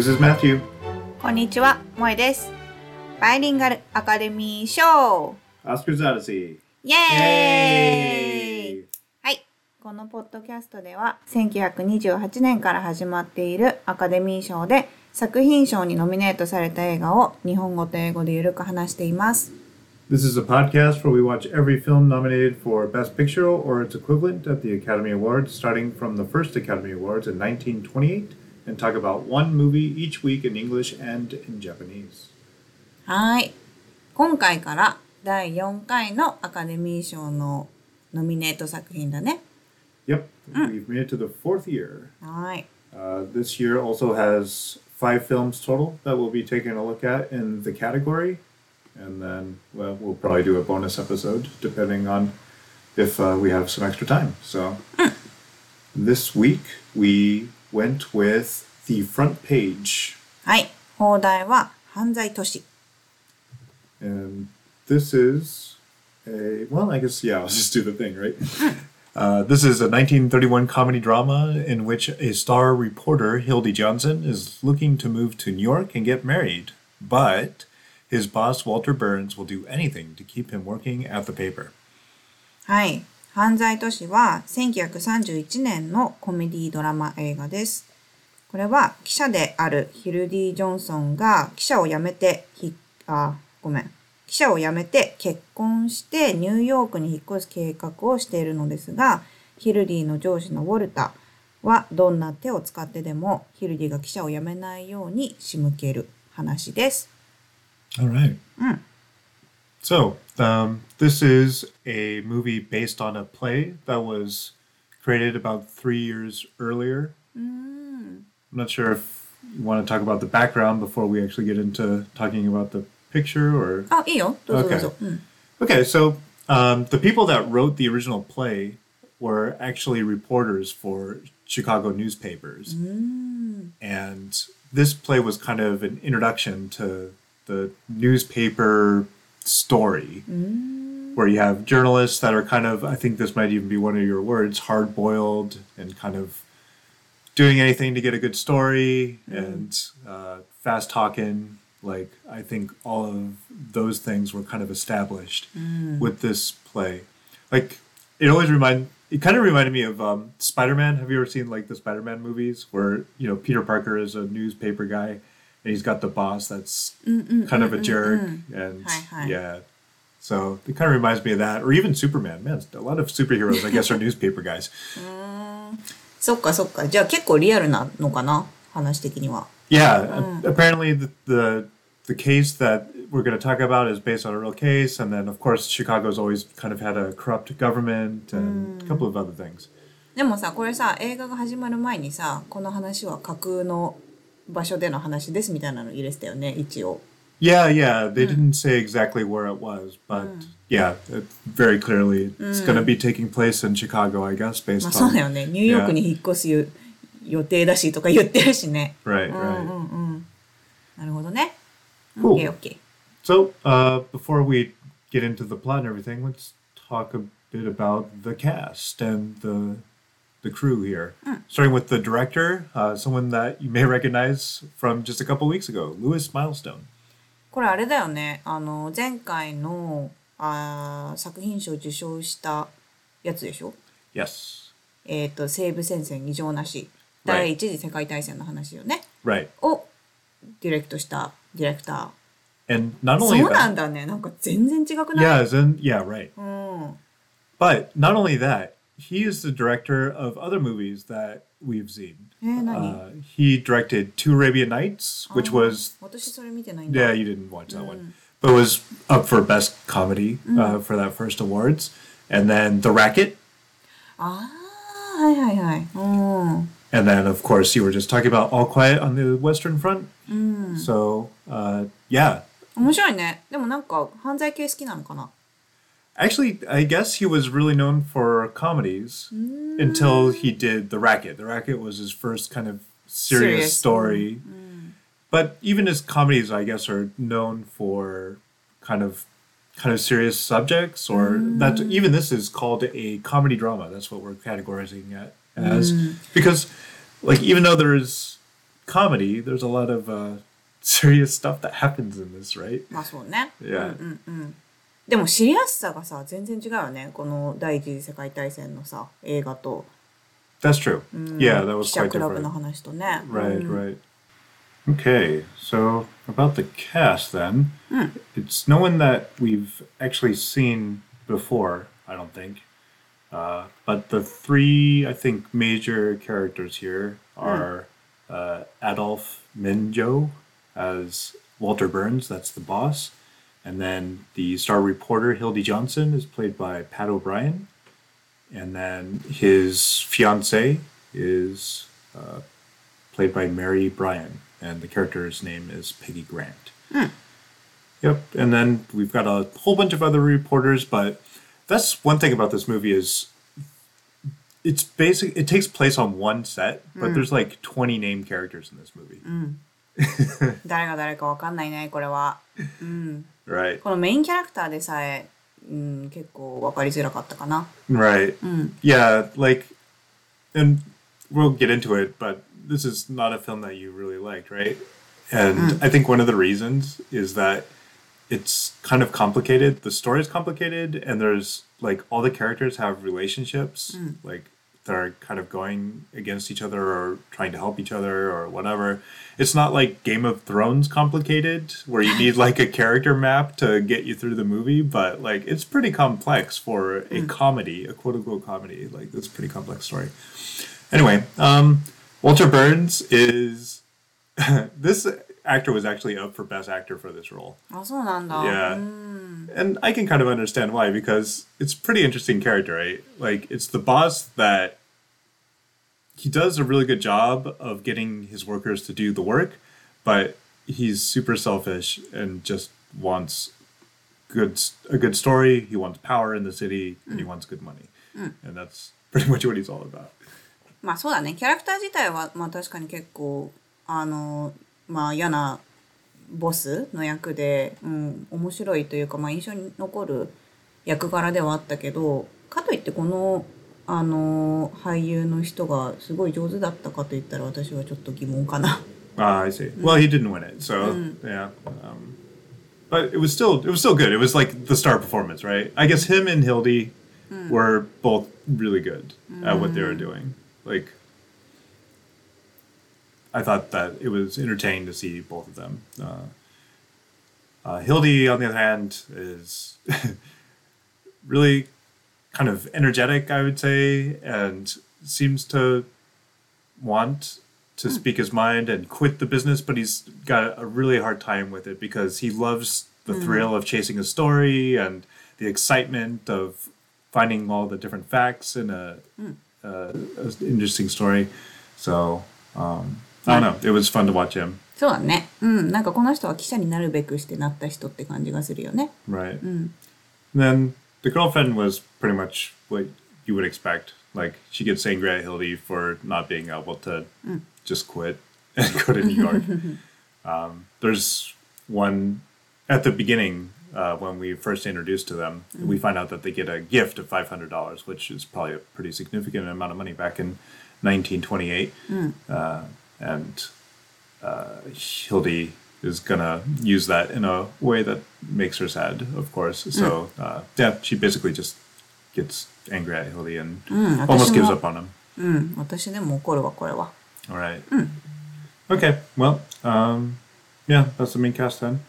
This is Matthew. こんにちは、萌えです。バイリンガルアカデミー賞 Oscar's Odyssey. イエーイはい。このポッドキャストでは、1928年から始まっているアカデミー賞で作品賞にノミネートされた映画を日本語と英語でゆるく話しています。This is a podcast where we watch every film nominated for Best Picture or its equivalent at the Academy Awards, starting from the first Academy Awards in 1928, and talk about one movie each week in English and in Japanese. はい。今回から第4回のアカデミー賞のノミネート作品だね。 Yep, we've made it to the fourth year. はい。 Uh, this year also has five films total that we'll be taking a look at in the category. And then, well, we'll probably do a bonus episode depending on if uh, we have some extra time. So, this week we went with the front page. はい。放題は犯罪都市。 And this is a, well, I guess, yeah, I'll just do the thing, right? Uh, this is a 1931 comedy drama in which a star reporter, Hildy Johnson, is looking to move to New York and get married. But his boss, Walter Burns, will do anything to keep him working at the paper. はい。 犯罪都市は1931年のコメディドラマ映画です。これは記者であるヒルディ・ジョンソンが記者を辞めてひ、あ、ごめん。記者を辞めて結婚してニューヨークに引っ越す計画をしているのですが、ヒルディの上司のウォルタはどんな手を使ってでもヒルディが記者を辞めないように仕向ける話です。All right. Mm. So, Um, this is a movie based on a play that was created about three years earlier. Mm. I'm not sure if you want to talk about the background before we actually get into talking about the picture or. Oh. Okay. Mm. Okay, so um, the people that wrote the original play were actually reporters for Chicago newspapers. Mm. And this play was kind of an introduction to the newspaper story, where you have journalists that are kind of, I think this might even be one of your words, hard boiled and kind of doing anything to get a good story and uh, fast talking. Like, I think all of those things were kind of established with this play. Like, it always remind it kind of reminded me of um, Spider-Man. Have you ever seen like the Spider-Man movies where you know Peter Parker is a newspaper guy and he's got the boss that's kind of a jerk and Hi, hi. yeah. So it kind of reminds me of that, or even Superman. Man, a lot of superheroes, I guess, are newspaper guys. そっかそっか。じゃあ結構リアルなのかな話的には。 Yeah, a- apparently the, the the case that we're going to talk about is based on a real case, and then of course Chicago's always kind of had a corrupt government and a couple of other things. でもさ、これさ、映画が始まる前にさ、この話は架空の 場所での話ですみたいなの入れてたよね、一応。 Yeah, yeah, they didn't say exactly where it was, but yeah, it, very clearly it's going to be taking place in Chicago, I guess, ま based あそう on だよね。ニューヨークに引っ越す予予定だしとか言ってるしね。 right, うん right. うんうん。なるほどね。 Cool. OK, OK. So, uh, before we get into the plot and everything, let's talk a bit about the cast and the the crew here. Starting with the director, uh, someone that you may recognize from just a couple weeks ago, Louis Milestone. これあれだよね。あの、前回のあー作品賞受賞したやつでしょ Yes, えっ、と、西部戦線異常なし。第一次世界大戦の話よね。right. をディレクトしたディレクタ And not ー。only そうなん that, だね。なんか全然違くない yeah, then yeah, right. うん。But not only that, he is the director of other movies that we've seen. えー、何、 Uh, he directed Two Arabian Nights, which was 私それ見てないんだ。 Yeah, you didn't watch that one. But it was up for best comedy uh, for that first awards. And then The Racket. ああ、はいはいはい。うん。 And then, of course, you were just talking about All Quiet on the Western Front. So, uh, yeah. 面白いね。でもなんか犯罪系好きなのかな Actually, I guess he was really known for comedies until he did The Racket. The Racket was his first kind of serious, Serious. story. But even his comedies, I guess, are known for kind of kind of serious subjects or that even this is called a comedy drama. That's what we're categorizing it as. Because like even though there's comedy, there's a lot of uh, serious stuff that happens in this, right? まあそうね。 Yeah. でも知りやすさがさ全然違うよねこの第一次世界大戦のさ映画と That's true. Yeah, that was quite different. Right, right. Okay, so about the cast then, hmm. it's no one that we've actually seen before, I don't think. Uh, but the three, I think, major characters here hmm. are uh, Adolphe Menjou as Walter Burns, that's the boss, and then the star reporter, Hildy Johnson, is played by Pat O'Brien. And then his fiance is uh, played by Mary Brian, and the character's name is Peggy Grant. Hmm. Yep, and then we've got a whole bunch of other reporters, but that's one thing about this movie is it's basic. It takes place on one set, but hmm. there's like 20 named characters in this movie. Hmm. 誰が誰かわかんないね、これは。 Right, このメインキャラクターでさえ、うん、結構わかりづらかったかな。 right. Yeah, like, and we'll get into it, but this is not a film that you really liked, right? And I think one of the reasons is that it's kind of complicated. The story is complicated, and there's like all the characters have relationships, like that are kind of going against each other or trying to help each other or whatever. It's not like Game of Thrones complicated where you need like a character map to get you through the movie, but like it's pretty complex for a hmm. comedy, a quote unquote comedy. Like that's a pretty complex story. Anyway, um, Walter Burns is this actor was actually up for best actor for this role. Oh, so yeah. Mm. And I can kind of understand why because it's pretty interesting character, right? Like it's the boss that he does a really good job of getting his workers to do the work, but he's super selfish and just wants good a good story. He wants power in the city and he wants good money. And that's pretty much what he's all about. まあそうだね。キャラクター自体は、まあ確かに結構、あの、まあ嫌なボスの役で、うん、面白いというか、まあ印象に残る役柄ではあったけど、かといってこの、 あの、俳優の人がすごい上手だったかといったら私はちょっと疑問かな。 Ah, I see. Well, he didn't win it, so yeah. Um, but it was still it was still good. It was like the star performance, right? I guess him and Hildy were both really good at what they were doing. Like, I thought that it was entertaining to see both of them. Uh, uh, Hildy, on the other hand, is really kind of energetic, I would say, and seems to want to speak his mind and quit the business, but he's got a really hard time with it because he loves the thrill of chasing a story and the excitement of finding all the different facts in a, uh, a interesting story. So um, I don't know. It was fun to watch him. そうだね。うん。なんかこの人は記者になるべくしてなった人って感じがするよね。 Right. And then the girlfriend was pretty much what you would expect. Like she gets angry at Hildy for not being able to just quit and go to New York. um, there's one at the beginning uh, when we first introduced to them. We find out that they get a gift of five hundred dollars, which is probably a pretty significant amount of money back in 1928. Uh, and uh, Hildy is gonna use that in a way that makes her sad, of course. So uh, yeah, she basically just gets angry at Hildy and almost gives up on him. うん。私でも怒るわ、これは。 All right. Okay. Well, um, yeah, that's the main cast then.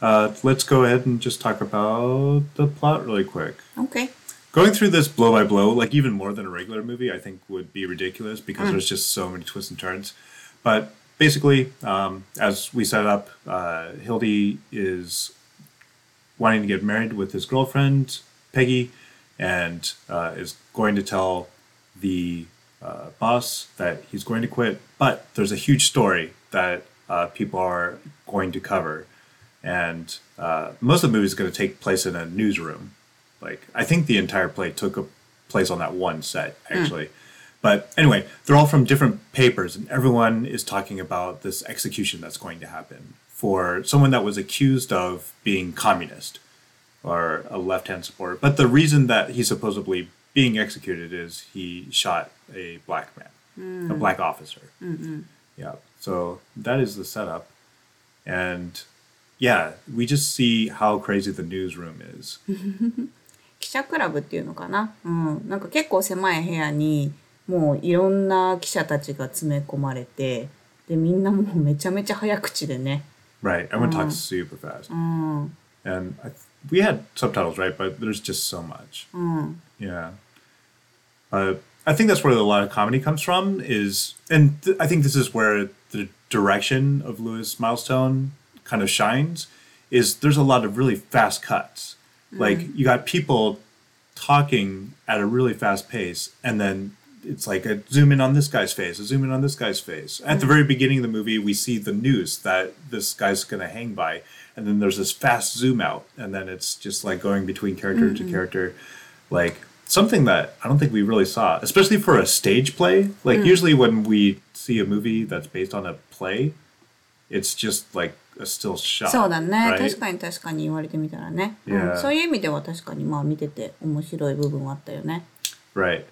Uh, let's go ahead and just talk about the plot really quick. OK。 Going through this blow by blow, like even more than a regular movie, I think would be ridiculous because there's just so many twists and turns. But basically, um, as we set up, uh, Hildy is wanting to get married with his girlfriend, Peggy, and uh, is going to tell the uh, boss that he's going to quit. But there's a huge story that uh, people are going to cover. And uh, most of the movie is going to take place in a newsroom. Like, I think the entire play took a place on that one set, actually. But anyway, they're all from different papers, and everyone is talking about this execution that's going to happen for someone that was accused of being communist or a left hand supporter. But the reason that he's supposedly being executed is he shot a black man, a black officer. Yeah. So that is the setup. And yeah, we just see how crazy the newsroom is. 記者クラブっていうのかな。うん。なんか結構狭い部屋に、 もういろんな記者たちが詰め込まれて、で、みんなもうめちゃめちゃ早口でね。 Right. Everyone talks super fast. うん。 And I, we had subtitles, right? But there's just so much. うん。 Yeah. Uh, I think that's where a lot of comedy comes from is, and th- I think this is where the direction of Lewis Milestone kind of shines, is there's a lot of really fast cuts. Like you got people talking at a really fast pace, and then it's like a zoom in on this guy's face, a zoom in on this guy's face. At the very beginning of the movie, we see the news that this guy's gonna hang by, and then there's this fast zoom out, and then it's just like going between character to character, like something that I don't think we really saw, especially for a stage play. Like usually when we see a movie that's based on a play, it's just like a still shot. そうだね、 right? 確かに確かに言われてみたらね、うん Yeah. そういう意味では確かにまあ見てて面白い部分はあったよね。 Right.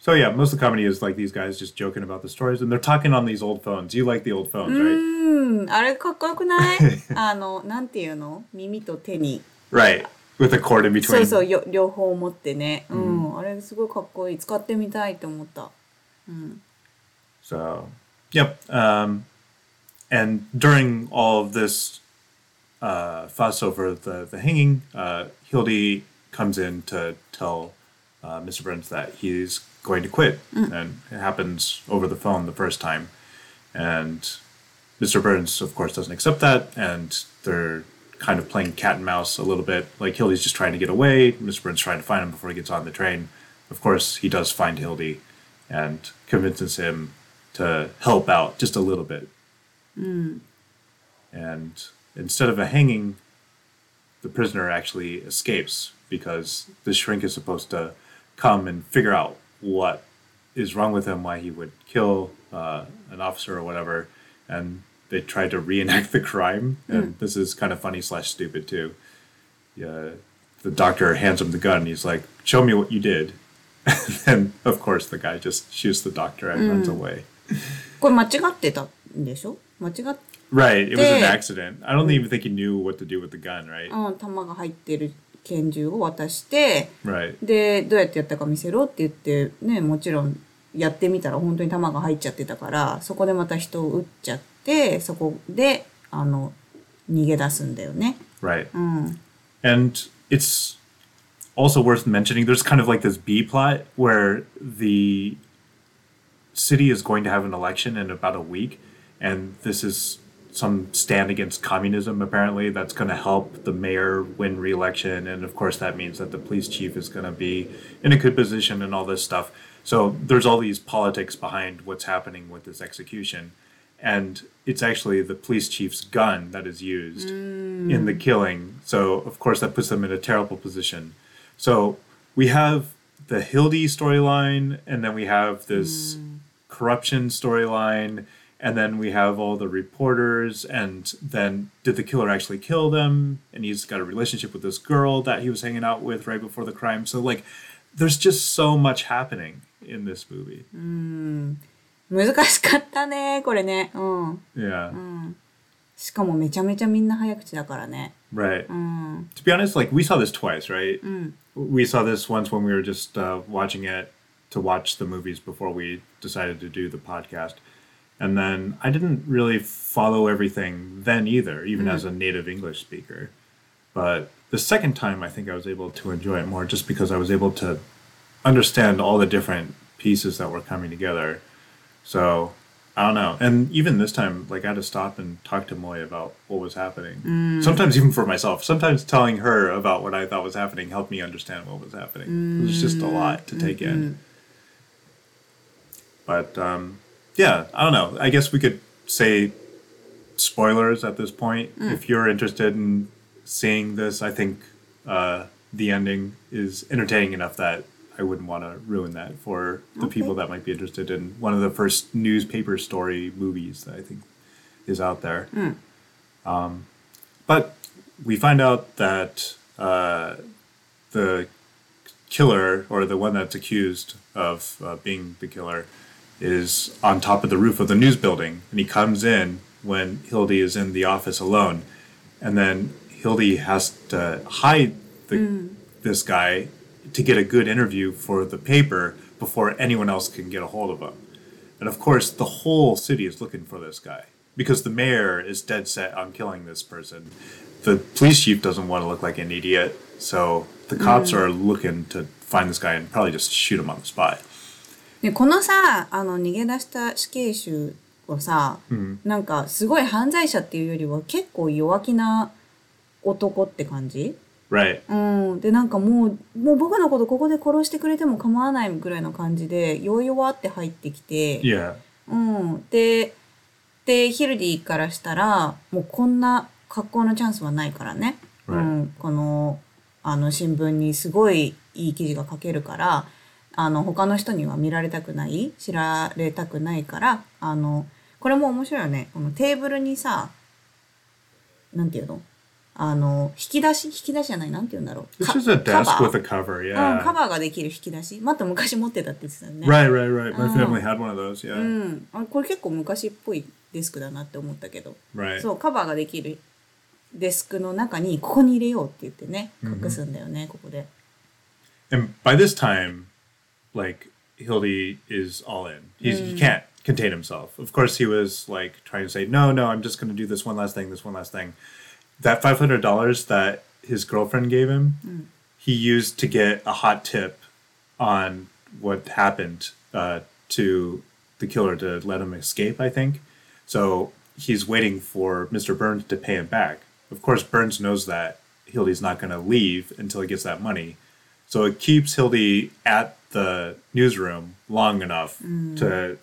So yeah, most of the comedy is like these guys just joking about the stories, and they're talking on these old phones. You like the old phones, うん、あれかっこよくないあの、なんていうの耳と手に。 right? Right. With a cord in そう between. そう、よ両方持ってね。うん、あれすごいかっこいい。使ってみたいって思った。 So, yep. Um, and during all of this uh, fuss over the, the hanging, uh, Hildy comes in to tell uh, Mr. Burns that he's going to quit. Mm. And it happens over the phone the first time. And Mr. Burns, of course, doesn't accept that. And they're kind of playing cat and mouse a little bit. Like Hildy's just trying to get away. Mr. Burns trying to find him before he gets on the train. Of course, he does find Hildy and convinces him to help out just a little bit. Mm. And instead of a hanging, the prisoner actually escapes because the shrink is supposed to come and figure out what is wrong with him, why he would kill uh, an officer or whatever. And they tried to reenact the crime. And this is kind of funny slash stupid too. Yeah, the doctor hands him the gun. And he's like, "Show me what you did." and of course, the guy just shoots the doctor and runs away. これ間違ってたんでしょ間違っ Right, it was an Dang. accident. I don't even think he knew what to do with the gun, right? うん、弾が入ってる 拳銃を渡して.で、どうやってやったか見せろって言って、ね、もちろんやってみたら本当に弾が入っちゃってたから、そこでまた人を撃っちゃって、そこで、あの、逃げ出すんだよね。Right. うん。And it's also worth mentioning there's kind of like this B plot where the city is going to have an election in about a week, and this is some stand against communism apparently. That's going to help the mayor win re-election and of course that means that the police chief is going to be in a good position and all this stuff. So there's all these politics behind what's happening with this execution and it's actually the police chief's gun that is used mm. in the killing. So of course that puts them in a terrible position. So we have the hildy storyline and then we have this mm. corruption storyline and then we have all the reporters and then did the killer actually kill them and he's got a relationship with this girl that he was hanging out with right before the crime so like there's just so much happening in this movie 難しかったね、これね。うん。 yeah しかもめちゃめちゃみんな早口だからね。 right うん。 to be honest like we saw this twice right we saw this once when we were just uh, watching it to watch the movies before we decided to do the podcast and then i didn't really follow everything then either even as a mm-hmm. native english speaker but the second time i think i was able to enjoy it more just because i was able to understand all the different pieces that were coming together so I don't know. And even this time, like I had to stop and talk to Moe about what was happening. Mm. Sometimes even for myself. Sometimes telling her about what I thought was happening helped me understand what was happening. It was just a lot to take in. Mm-hmm. But um, yeah, I don't know. I guess we could say spoilers at this point. If you're interested in seeing this, I think uh, the ending is entertaining enough that I wouldn't want to ruin that for the Okay. people that might be interested in one of the first newspaper story movies that I think is out there. Um, but we find out that uh, the killer, or the one that's accused of uh, being the killer, is on top of the roof of the news building, and he comes in when Hildy is in the office alone, and then Hildy has to hide the, hmm. this guy to get a good interview for the paper before anyone else can get a hold of him. And of course, the whole city is looking for this guy because the mayor is dead set on killing this person. The police chief doesn't want to look like an idiot, so the cops hmm. are looking to find this guy and probably just shoot him on the spot. でこのさあの逃げ出した死刑囚はさ、なんかすごい犯罪者っていうよりは結構弱気な男って感じ？Right. うん、でなんかもうもう僕のことここで殺してくれても構わないぐらいの感じで弱々って入ってきて、Yeah. うん、ででヒルディからしたらもうこんな格好のチャンスはないからね、う Right. ん、このあの新聞にすごいいい記事が書けるからあの他の人には見られたくない知られたくないからあのこれも面白いよね。このテーブルにさなんていうの？あの引き出し？引き出しじゃない？なんて言うんだろう？This か is a カ desk with a cover, うん、yeah. カバーができる引き出し。また昔持ってたって言ってたよね。Right, right, right. My Oh. family had one of those, yeah. うん、あこれ結構昔っぽいデスクだなって思ったけど、Right. そうカバーができるデスクの中にここに入れようって言ってね。隠すんだよね、ここで。And by this time, like Hildy is all in. He's he can't contain himself. Of course, he was like trying to say, "No, no, I'm just going to do this one last thing, this one last thing." That five hundred dollars that his girlfriend gave him, he used to get a hot tip on what happened uh, to the killer to let him escape. I think so. He's waiting for Mr. Burns to pay him back. Of course, Burns knows that Hildy's not going to leave until he gets that money. So it keeps Hildy at the newsroom long enough to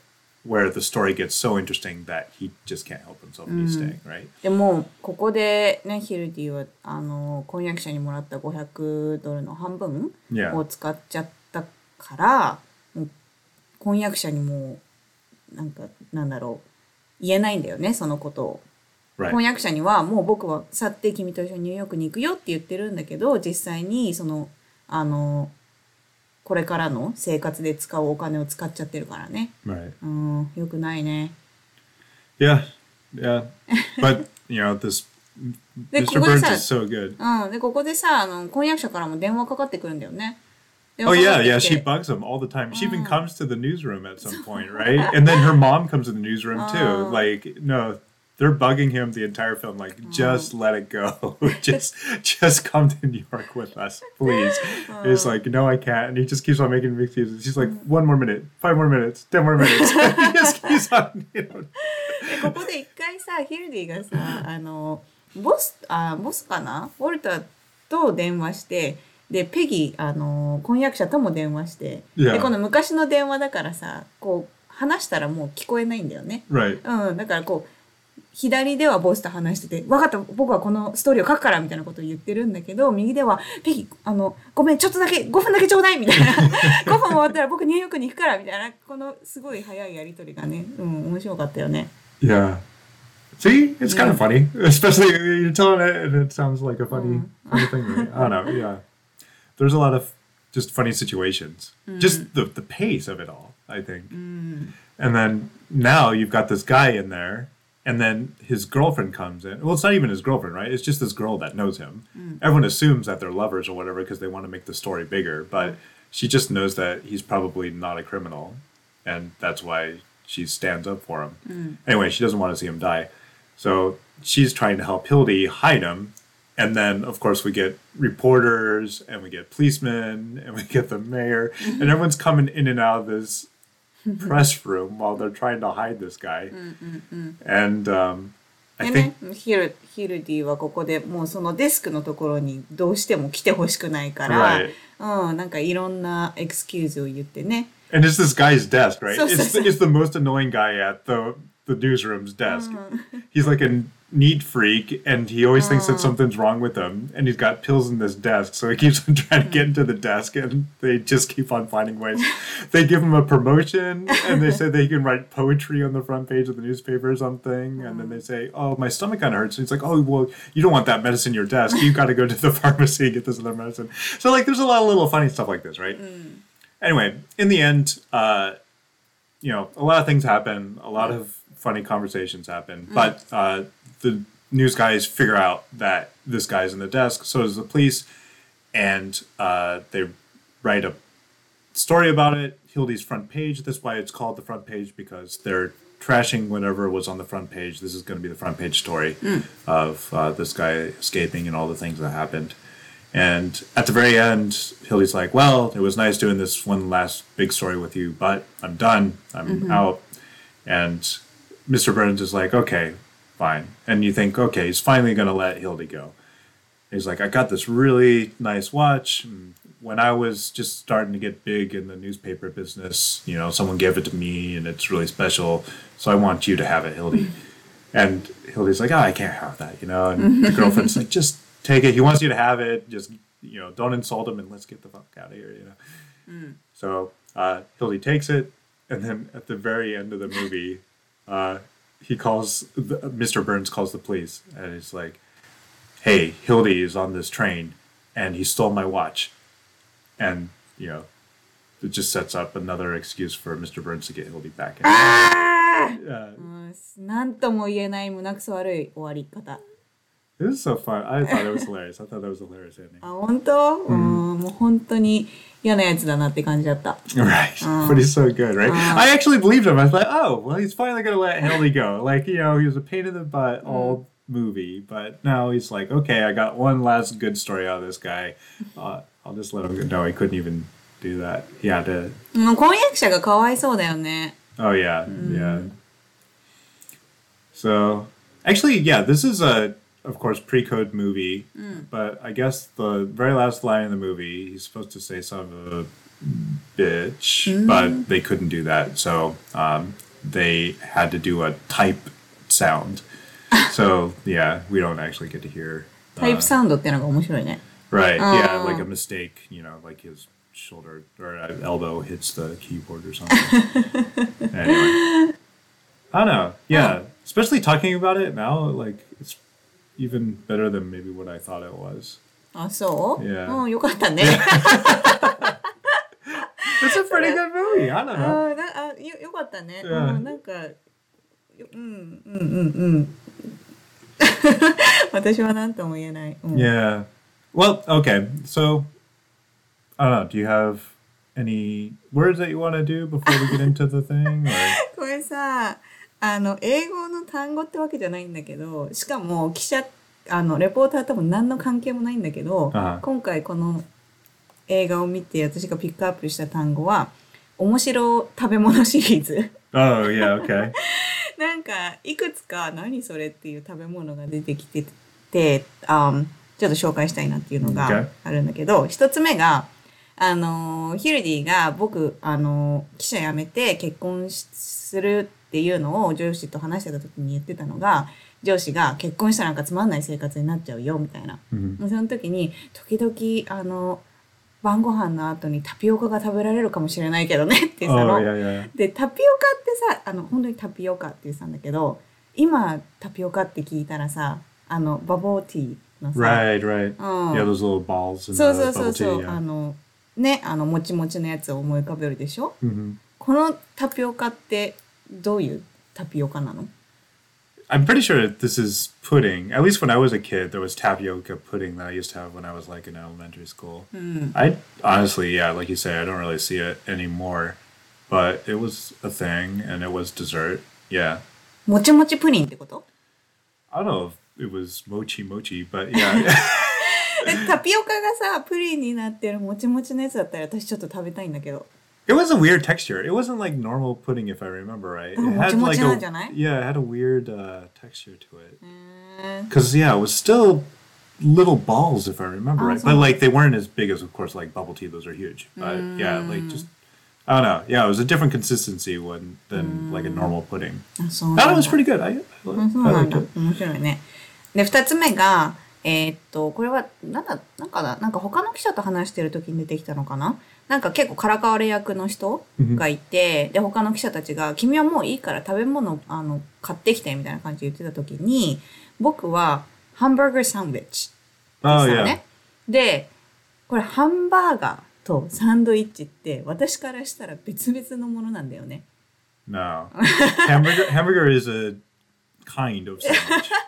where the story gets so interesting that he just can't help himself. He's staying, right? でもここでねヒルディはあの婚約者にもらった500ドルの半分 Yeah. を使っちゃったからもう婚約者にもなんかなんだろう言えないんだよねそのことを。Right. 婚約者にはもう僕は去って君と一緒にニューヨークに行くよって言ってるんだけど実際にそのあのこれからの生活で使うお金を使っちゃってるからね Right. うんよくないね Yeah. Yeah. but, you know, this で Mr. Burns さ is so good. うん、でここでさあの婚約者からも電話かかってくるんだよね Oh yeah, yeah. 電 She bugs him all the time. She even comes to the newsroom at some point, right? And then her mom comes to the newsroom Oh. too. Like, no, they're bugging him the entire film. Like, just let it go. just, just come to New York with us, please. It's like, no, I can't. And he just keeps on making excuses. She's like, one more minute, five more minutes, ten more minutes. he just keeps on. You know, でここで一回さヒルディがさあのボスあボスかなウォルターと電話してでペギあの婚約者とも電話して、 Yeah. でこの昔の電話だからさこう話したらもう聞こえないんだよね。 right. うん、だからこう 左ではボスと話してて「分かった僕はこのストーリーを書くから」みたいなことを言ってるんだけど右では「ペギあのごめんちょっとだけ5分だけちょうだい」みたいな「5分終わったら僕ニューヨークに行くから」みたいなこのすごい早いやり取りがね、うん、面白かったよね。Yeah. See, it's kind of funny, especially you're telling it, and it sounds like a funny, funny thing. I don't know. Yeah, there's a lot of just funny situations. Just the the pace of it all, I think. And then now you've got this guy in there, and then his girlfriend comes in. Well, it's not even his girlfriend, right? It's just this girl that knows him. Everyone assumes that they're lovers or whatever because they want to make the story bigger, but she just knows that he's probably not a criminal, and that's why she stands up for him. Mm. Anyway, she doesn't want to see him die. So she's trying to help Hildy hide him. And then, of course, we get reporters and we get policemen and we get the mayor, and mm-hmm. everyone's coming in and out of this press room while they're trying to hide this guy. And um, I で think, ねヒルヒルディはここでもうそのデスクのところにどうしても来てほしくないから、 Right. うん、なんかいろんなエクスキューズを言ってね。 and it's this guy's desk, right? So- so- it's, so- the, it's the most annoying guy at the the newsroom's desk. He's like a neat freak, and he always thinks that something's wrong with him. And he's got pills in this desk, so he keeps on trying to get into the desk, and they just keep on finding ways. they give him a promotion, and they say they can write poetry on the front page of the newspaper or something. And then they say, "Oh, my stomach kind of hurts." And he's like, "Oh, well, you don't want that medicine in your desk. You've got to go to the pharmacy and get this other medicine." So like, there's a lot of little funny stuff like this, right? Anyway, in the end, uh, you know, a lot of things happen, a lot of funny conversations happen, but uh, the news guys figure out that this guy's in the desk, so does the police, and uh, they write a story about it. Hildy's front page. That's why it's called the front page because they're trashing whatever was on the front page. This is going to be the front page story of uh, this guy escaping and all the things that happened. And at the very end, Hildy's like, "Well, it was nice doing this one last big story with you, but I'm done. I'm out." And Mr. Burns is like, "Okay, fine." And you think, "Okay, he's finally going to let Hildy go." He's like, "I got this really nice watch. and When I was just starting to get big in the newspaper business, you know, someone gave it to me, and it's really special. So I want you to have it, Hildy." And Hildy's like, "Oh, I can't have that," you know. And the girlfriend's like, "Just take it. He wants you to have it. Just you know, don't insult him, and let's get the fuck out of here." You know. So uh, Hildy takes it, and then at the very end of the movie, uh, he calls the, Mr. Burns calls the police, and he's like, "Hey, Hildy is on this train, and he stole my watch," and you know. It just sets up another excuse for Mr. Burns to get Hildy back. In. あ Uh, ーなんとも言えない胸くそ悪い終わり方。 It was so fun. I thought it was hilarious. I thought that was a hilarious ending. あ、本当うん、もう本当に 嫌なやつだなって感じだった。 Right. But he's so good, right? I actually believed him. I was like, oh, well, he's finally going to let Hildy go. Like, you know, he was a pain in the butt all movie. But now he's like, okay, I got one last good story out of this guy. Uh, I'll just let him go. No, he couldn't even do that. He had to. もう婚約者がかわいそうだよね。 Oh, yeah. Yeah. So, actually, yeah, this is a, of course, pre code movie. But I guess the very last line in the movie, he's supposed to say son of a bitch, but they couldn't do that. So um, they had to do a type sound. so, yeah, we don't actually get to hear. タイプサウンドってのが面白いね。 Right. Yeah, like a mistake, you know, like his shoulder or uh, elbow hits the keyboard or something. anyway. I don't know. Yeah. Especially talking about it now, like, it's even better than maybe what I thought it was. あ、そう Yeah. うん、よかったね。 It's a pretty good movie. I don't あ know. ーなあよよかったね。 Yeah. うん、なんか、ようん、うん、うん、うん。私は何とも言えない。うん Yeah. Well, okay. So, I don't know. Do you have any words that you want to do before we get into the thing? Or? これさ あの英語の単語ってわけじゃないんだけどしかも記者あのレポーターとも何の関係もないんだけど、ああ今回この映画を見て私がピックアップした単語は面白食べ物シリーズ Oh, yeah, okay. なんかいくつか何それっていう食べ物が出てきてて、あんちょっと紹介したいなっていうの Okay. があるんだけど、一つ目が、あのーヒルディが僕、あのー記者辞めて結婚しするっていうのを上司と話してた時に言ってたのが、上司が結婚したらなんかつまんない生活になっちゃうよみたいな。Mhm. もうその時に、時々、あの、晩ご飯の後にタピオカが食べられるかもしれないけどねって言ってた Oh, の。yeah, yeah. でタピオカってさあの本当にタピオカって言ってたんだけど今タピオカって聞いたらさあのバボーティーのさ、Right, right. Oh. Yeah, those little balls in そうそうそうそ.う、あ.のねあのもちもちのやつを思い浮かべるでしょ？Hmm このタピオカってどういうタピオカなの I'm pretty sure this is pudding. At least when I was a kid, there was tapioca pudding that I used to have when I was like in elementary school. I honestly, yeah, like you say, I don't really see it anymore, but it was a thing and it was dessert. Yeah, もちもちプリンってこと I don't know if it was mochi mochi, but yeah. えタピオカがさプリンになってるもちもちのやつだったら私ちょっと食べたいんだけど It was a weird texture. It wasn't like normal pudding, if I remember right. It Oh, had like mochi-mochi a, なんじゃない? yeah, it had a weird uh, texture to it. へー Because yeah, it was still little balls, if I remember Oh, right. so- But like they weren't as big as, of course, like bubble tea. Those are huge. But yeah, like Mm. just I don't know. Yeah, it was a different consistency when than like a normal pudding. あそうなんだ That was pretty good. I, I, あそうな I ん liked だ it.。面白いね。で、二つ目が、 えーっと、これは、なんだ、なんかな、なんか他の記者と話してる時に出てきたのかな？なんか結構からかわれ役の人がいて、で、他の記者たちが、君はもういいから食べ物、あの、買ってきて、みたいな感じで言ってた時に、僕は、ハンバーガーサンドイッチで Oh した.ね。で、これハンバーガーとサンドイッチって私からしたら別々のものなんだよね。No. hamburger hamburger is a kind of sandwich.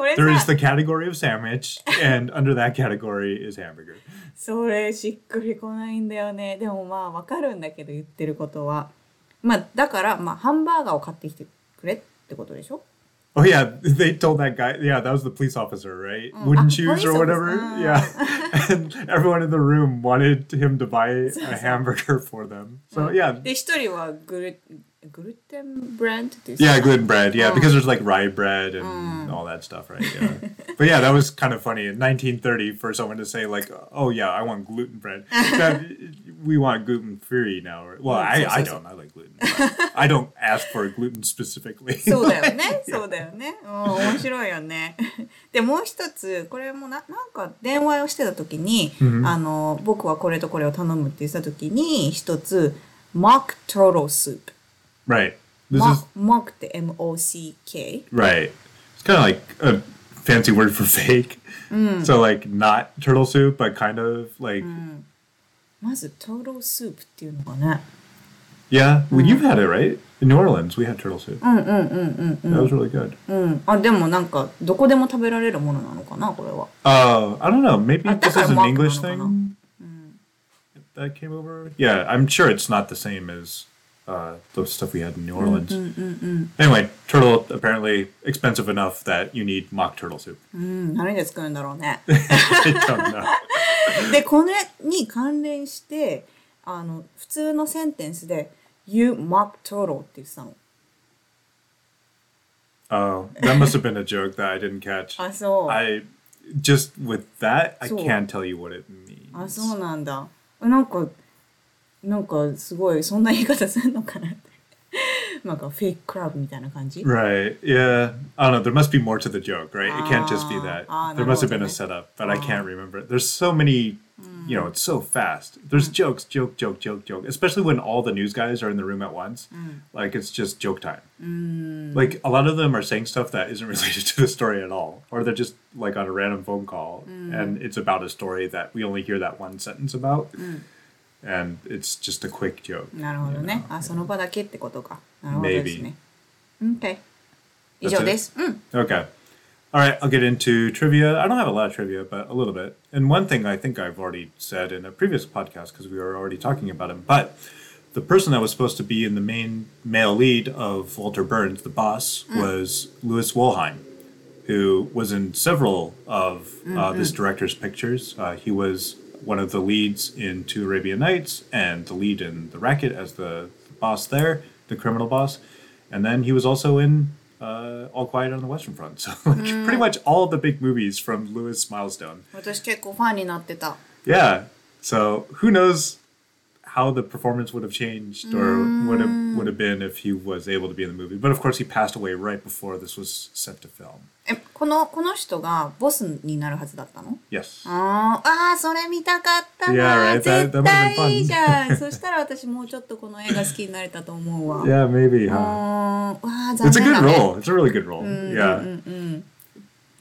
これ There is さ the category of sandwich, and under that category is hamburger. それしっくりこないんだよねでもまあわかるんだけど言ってることはまあだからまあハンバーガーを買ってきてくれってことでしょ Oh yeah, they told that guy. Yeah, that was the police officer, right? Wooden ah, shoes or police whatever. officer. Yeah, and everyone in the room wanted him to buy a hamburger for them. So yeah, で一人はグル グルテンブランドって yeah, gluten bread. Yeah, because there's like rye bread and all that stuff, right? Yeah. but yeah, that was kind of funny in 1930 for someone to say like, "Oh yeah, I want gluten bread." We want gluten free now. Well, I, I don't. I like gluten. I don't ask for gluten specifically. そうだよね。そうだよね。うん、面白いよね。で、もう一つ、これもな、なんか電話をしてた時に、あの、僕はこれとこれを頼むって言ってた時に、一つ、mock turtle soup。right. This mock, is mock って M-O-C-K。 Right. It's kind of like a fancy word for fake. So like not turtle soup, but kind of like まず、turtle soup っていうのがね。 yeah. Well, you've had it right in New Orleans. We had turtle soup. That was really good. うん。あ、でもなんか、どこでも食べられるものなのかな、これは。 Uh, I don't know. Maybe I this think is I'm an welcome English on it, thing that came over. Yeah, I'm sure it's not the same as uh, the stuff we had in New Orleans. Anyway, turtle apparently expensive enough that you need mock turtle soup. うん、何で作るんだろうね。 I don't know. で、これに関連して、あの、普通のセンテンスで、You mock turtle って言ってたの。 Oh, that must have been a joke that I didn't catch. あ、そう。 I just with that, I So- can't tell you what it means. あ、そうなんだ。なんか、 なんかすごい、そんな言い方するのかなって。なんかフェイククラブみたいな感じ Right. Yeah. I don't know. There must be more to the joke, right? it can't just be Ah, that. ah, there must have been a なるほどね。 setup, but I can't remember. it. There's so many, you know, it's so fast. There's jokes, joke, joke, joke, joke, especially when all the news guys are in the room at once. Like it's just joke time. Like a lot of them are saying stuff that isn't related to the story at all, or they're just like on a random phone call and it's about a story that we only hear that one sentence about. And it's just a quick joke. なるほどね。あ、その場だけってことか。なるほどですね。OK。以 That's 上 it? です。うん。 Okay. All right, I'll get into trivia. I don't have a lot of trivia, but a little bit. And one thing I think I've already said in a previous podcast because we were already talking about him, but the person that was supposed to be in the main male lead of Walter Burns, the boss, was Louis Wolheim, who was in several of uh, this director's pictures. Uh, he was one of the leads in Two Arabian Nights and the lead in The Racket as the, the boss there, the criminal boss. And then he was also in uh, All Quiet on the Western Front. So like, mm. pretty much all the big movies from Lewis Milestone. Yeah. So who knows how the performance would have changed or mm. would have mm. would have been if he was able to be in the movie. But of course, he passed away right before this was sent to film. Eh, えこのこの人がボスになるはずだったの ?Yes. Yeah, right. that, that 絶対いいじゃん。そしたら私もうちょっとこの映画好きになれたと思うわ。yeah, maybe. Huh? It's a good role. It's a really good role. Yeah.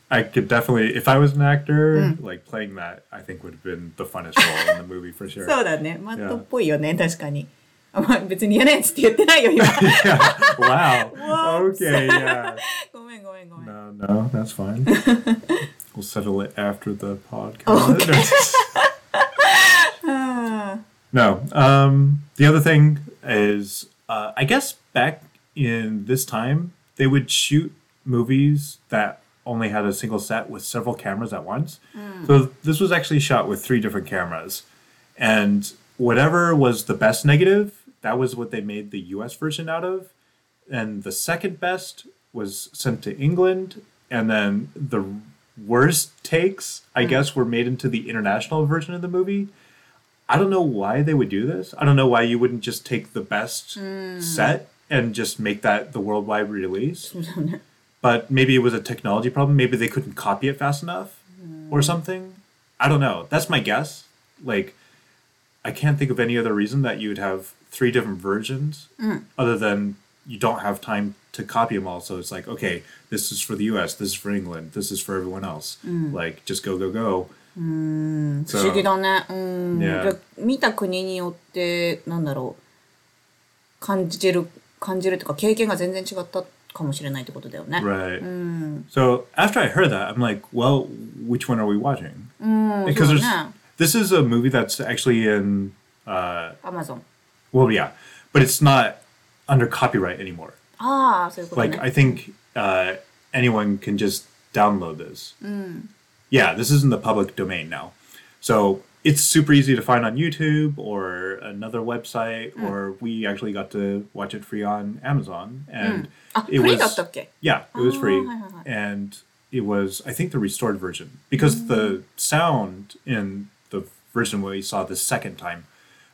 I could definitely, if I was an actor, like playing that, I think would have been the funnest role in the movie for sure. そうだね。マットっぽいよね、確かに。あまあ、別に嫌なやつって言ってないよ、今。 yeah. Wow. Whoops. okay. Yeah. ごめんごめんごめん。 No, no, that's fine. we'll settle it after the podcast. no. Um, the other thing is, uh, I guess back in this time, they would shoot movies that only had a single set with several cameras at once. Mm. So this was actually shot with three different cameras. And whatever was the best negative, that was what they made the US version out of. And the second best was sent to England. And then the worst takes, I mm. guess, were made into the international version of the movie. I don't know why they would do this. I don't know why you wouldn't just take the best mm. set and just make that the worldwide release. But maybe it was a technology problem. Maybe they couldn't copy it fast enough or something. I don't know. That's my guess. Like, I can't think of any other reason that you would have three different versions other than you don't have time to copy them all. So it's like, okay, this is for the US, this is for England, this is for everyone else. Like, just go, go, go. 不思議だね。うん。 Yeah. じゃあ見た国によって、なんだろう、感じてる 感じるとか経験が全然違った かもしれないってことだよね。 Right. うん。 So after I heard that, I'm like, well, which one are we watching? うん。 Because そう there's だね。 this is a movie that's actually in uh, アマゾン。 well, yeah, but it's not under copyright anymore. ああ、そういうこと Like ね。 I think uh, anyone can just download this. Yeah, this is in the public domain now, so it's super easy to find on YouTube or another website, mm. or we actually got to watch it free on Amazon, and mm. it was yeah, it was free, and it was I think the restored version because mm. the sound in the version we saw the second time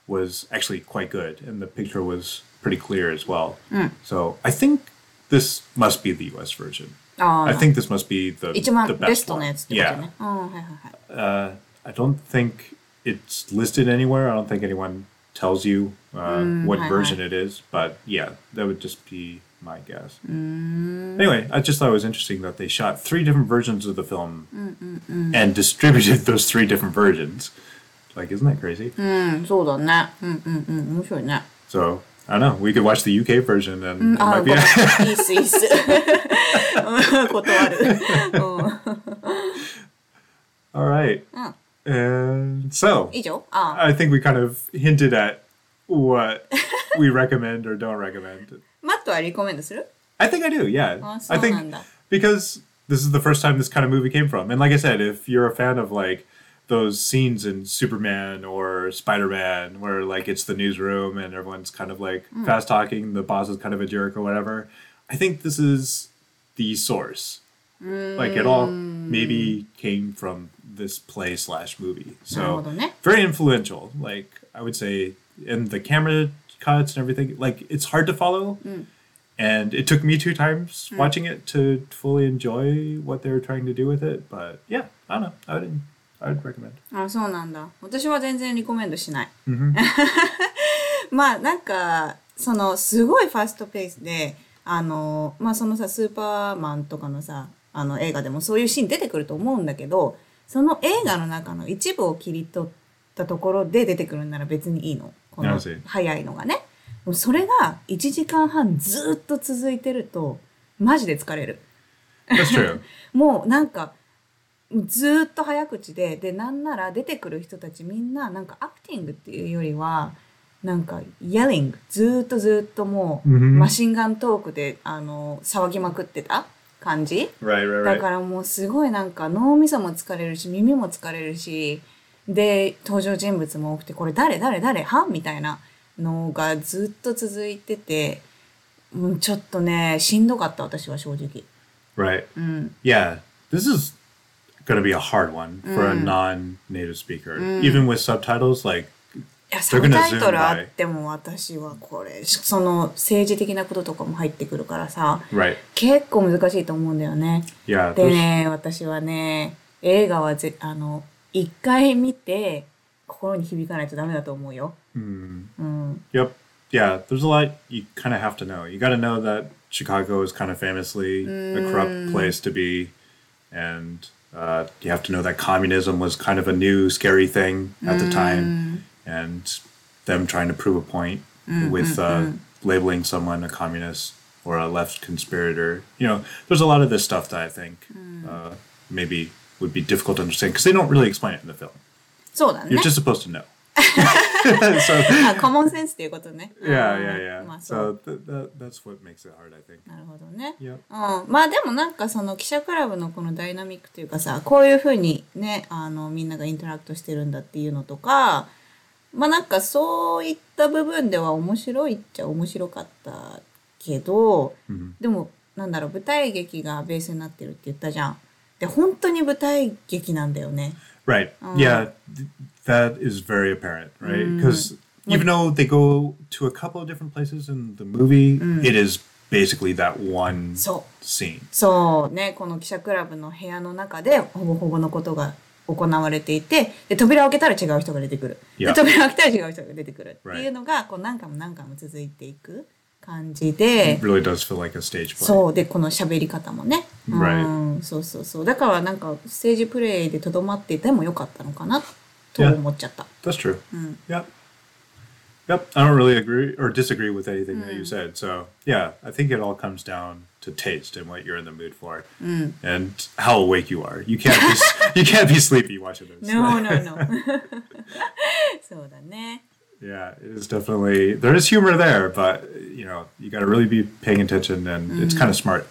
was actually quite good, and the picture was pretty clear as well. So I think this must be the U.S. version. Oh, I think this must be the the best one. Yeah. Uh, I don't think it's listed anywhere. I don't think anyone tells you uh, what hi, version it is, but yeah, that would just be my guess. Anyway, I just thought it was interesting that they shot three different versions of the film and distributed those three different versions. Like, isn't that crazy? うん、そうだね。うんうんうん、面白いね。 So I don't know. We could watch the UK version, and it あ、 might ご be めん。いいっす、いいっす。うん断る。うん。 all right. And so, um, I think we kind of hinted at what we recommend or don't recommend. Matt, I recommend I think I do, yeah. Oh, I think because this is the first time this kind of movie came from. And like I said, if you're a fan of like those scenes in Superman or Spider Man where like it's the newsroom and everyone's kind of like mm. fast talking, the boss is kind of a jerk or whatever, I think this is the source. Mm. Like it all maybe hmm. came from this play slash movie. なるほ So どね。 very influential. Like I would say, and the camera cuts and everything. Like it's hard to follow, and it took me two times watching it to fully enjoy what they were trying to do with it. But yeah, I don't know. I would I would recommend. あ、そうなんだ。私は全然リコメンドしない。まあなんかそのすごいファーストペースであのまあそのさスーパーマンとかのさあの映画でもそういうシーン出てくると思うんだけど その映画の中の一部を切り取ったところで出てくるんなら別にいいの。この早いのがね。それが1時間半ずっと続いてるとマジで疲れる. もうなんかずーっと早口ででなんなら出てくる人たちみんななんかアクティングっていうよりはなんかイヤリングずーっとずーっともう、Mhm. マシンガントークであの騒ぎまくってた感じ right, right, だ right. からもうすごいなんか脳みそも疲れるし耳も疲れるしで登場人物も多くてこれ誰誰誰はみたいなのがずっと続いてて、うん、ちょっとねしんどかった私は正直。Right. うん、Yeah. This is going to be a hard one for a non-native speaker, even with subtitles. Like いやサブタイトル.あっても私はこれその政治的なこととかも入ってくるからさ right. 結構難しいと思うんだよね。Yeah. でね私はね映画はぜあの一回見て心に響かないとダメだと思うよ。Mm. うん、Yep. Yeah, there's a lot you kind of have to know. You got to know that Chicago is kind of famously a corrupt place to be, and uh, you have to know that communism was kind of a new, scary thing at the time, and them trying to prove a point with uh, labeling someone a communist or a left conspirator. You know, there's a lot of this stuff that I think uh, maybe would be difficult to understand because they don't really explain it in the film. そうだね You're。just supposed to know. so あコモンセンスっていうことね。 yeah, うん yeah, yeah. まあそう。 So th- that, that's what makes it hard, I think. なるほどね。 Yep. うん、まあでもなんかその記者クラブのこのダイナミックというかさこういうふうにねあのみんながインタラクトしてるんだっていうのとか まあなんかそういった部分では面白いっちゃ面白かったけど、Mhm. でもなんだろう舞台劇がベースになってるって言ったじゃん。で本当に舞台劇なんだよね。Right. Yeah, th- that is very apparent, right? Because even though they go to a couple of different places in the movie, it is basically that one そう。scene. そうねこの記者クラブの部屋の中でほぼほぼのことが行われていてで扉を開けたら違う人が出てくる、Yeah. で扉を開けたら違う人が出てくるって.いうのがこう何回も何回も続いていく感じで really does feel like a stage play. そうでこの喋り方もね.うんそうそうそうだからなんかステージプレイでとどまっていてもよかったのかなと思っちゃった、That's true. Mm. Yeah. Yep, I don't really agree or disagree with anything mm. that you hmm. said. So yeah, I think it all comes down to taste and what you're in the mood for, mm. and how awake you are. You can't be you can't be sleepy watching this. No, no, no. so eh. Yeah, it is definitely there is humor there, but you know you got to really be paying attention, and mm. it's kind of smart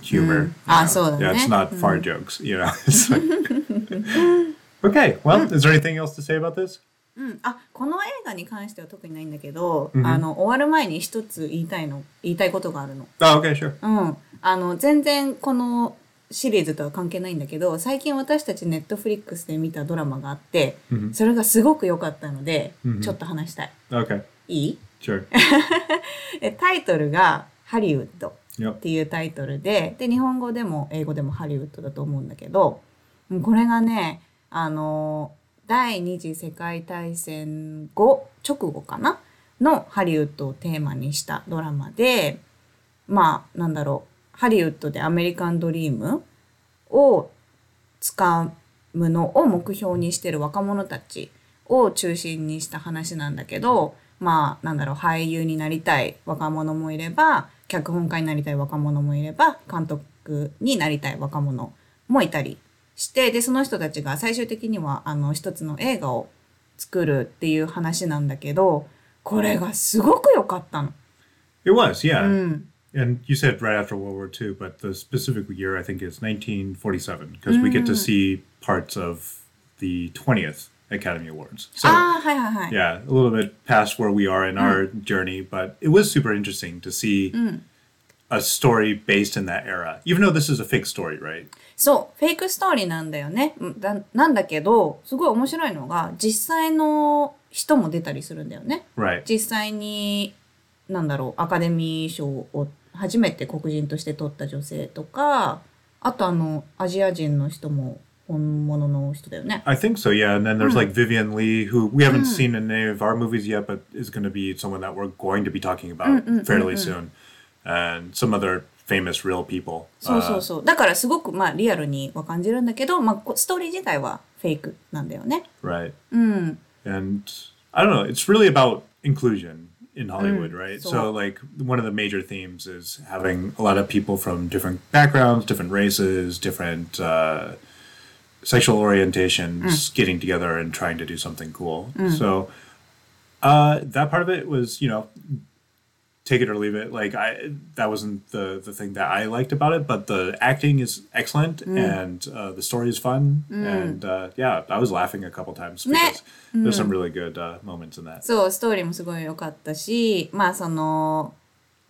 humor. Mm. Ah, so yeah, it's eh. not far mm. jokes. You know. Like, okay, well, is there anything else to say about this? うん、あこの映画に関しては特にないんだけど、あの終わる前に一つ言いたいの言いたいことがあるの。Oh, okay, sure. うん、あの全然このシリーズとは関係ないんだけど最近私たちネットフリックスで見たドラマがあって、それがすごく良かったので、ちょっと話したい。Okay, いい？Sure. えタイトルが「ハリウッド」っ.ていうタイトルでで日本語でも英語でもハリウッドだと思うんだけどうんこれがねあの第二次世界大戦後直後かな？のハリウッドをテーマにしたドラマでまあなんだろう。ハリウッドでアメリカンドリームを掴むのを目標にしてる若者たちを中心にした話なんだけどまあなんだろう。俳優になりたい若者もいれば脚本家になりたい若者もいれば監督になりたい若者もいたりしてでその人たちが最終的にはあの一つの映画を作るっていう話なんだけどこれがすごく良かったの。It was, yeah. うん、And you said right after World War II, but the specific year I think is 1947 because we get to see parts of the 20th Academy Awards. So ああはいはいはい。yeah, a little bit past where we are in our journey, but it was super interesting to see a story based in that era, even though this is a fake story, right? そう、フェイクストーリーなんだよね。うんだなんだけど、すごい面白いのが、実際の人も出たりするんだよね。Right. 実際に、なんだろう、アカデミー賞を初めて黒人として取った女性とか、あとあの、アジア人の人も本物の人だよね。I think so, yeah. And then there's like Vivian Lee, who we haven't seen in any of our movies yet, but is going to be someone that we're going to be talking about fairly soon. And some other famous real people. そうそうそう。だからすごくまあリアルには感じるんだけど、まあこストーリー自体はフェイクなんだよね。 Right. うん。 and I don't know, it's really about inclusion in Hollywood, right? so- So, like, one of the major themes is having a lot of people from different backgrounds, different races, different uh, sexual orientations getting together and trying to do something cool. So, uh, that part of it was, you know, take it or leave it. Like I, that wasn't the the thing that I liked about it, but the acting is excellent and uh, the story is fun. And uh, yeah, I was laughing a couple times because there's some really good uh, moments in that. そう、ストーリーもすごい良かったし、まあその、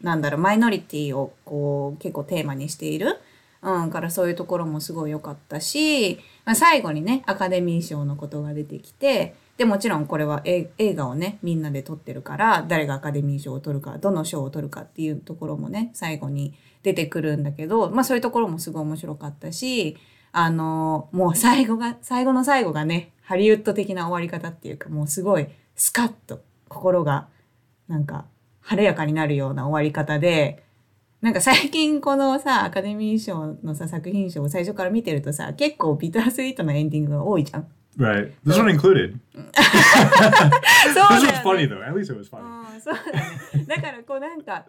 なんだろう、マイノリティをこう結構テーマにしている。うん、からそういうところもすごい良かったし、まあ、最後にね、アカデミー賞のことが出てきて、 で、もちろんこれは映画をね、みんなで撮ってるから、誰がアカデミー賞を取るか、どの賞を取るかっていうところもね、最後に出てくるんだけど、まあそういうところもすごい面白かったし、あの、もう最後が、最後の最後がね、ハリウッド的な終わり方っていうか、もうすごいスカッと心がなんか晴れやかになるような終わり方で、なんか最近このさ、アカデミー賞のさ、作品賞を最初から見てるとさ、結構ビタースイートなエンディングが多いじゃん。Right. This one included. そう This だ was よね funny though. At least it was funny. うん、そうだね。だからこうなんか、ああ、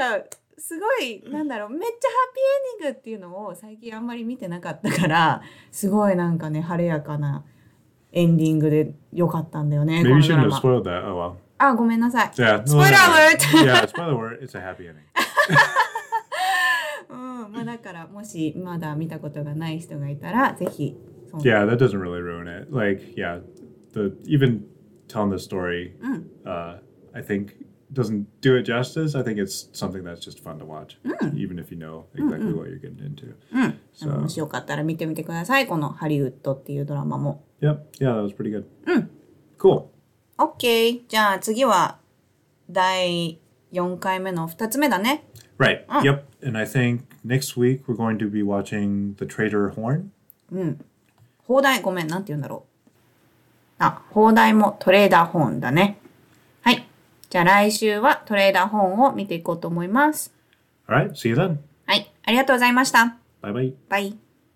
なんか、すごい、なんだろう、めっちゃハッピーエンディングっていうのを最近あんまり見てなかったから、すごいなんかね、晴れやかなエンディングで良かったんだよね、こ Maybe の you ドラ shouldn't have マ。spoiled that. Oh well. あ、ごめんなさい。Yeah. Spoiler alert! yeah. Spoiler alert. It's a happy ending. うん、まあだから、もしまだ見たことがない人がいたら、ぜひ、Full. Yeah, that doesn't really ruin it. Like, yeah, the even telling the story, mm. uh, I think doesn't do it justice. I think it's something that's just fun to watch, mm. even if you know exactly what you're getting into. Mm. うん。もしよかったら見てみてください。このハリウッドっていうドラマも。Yep. Mm. Yeah, that was pretty good. Mm. Cool. OK. じゃあ次は第4回目の2つ目だね。Right. Yep. And I think next week we're going to be watching The Trader Horn. うん。放題、ごめん、なんて言うんだろう。あ、放題もトレーダー本だね。はい。じゃあ来週はトレーダー本を見ていこうと思います。All right. See you then. はい。ありがとうございました。Bye bye. バイ。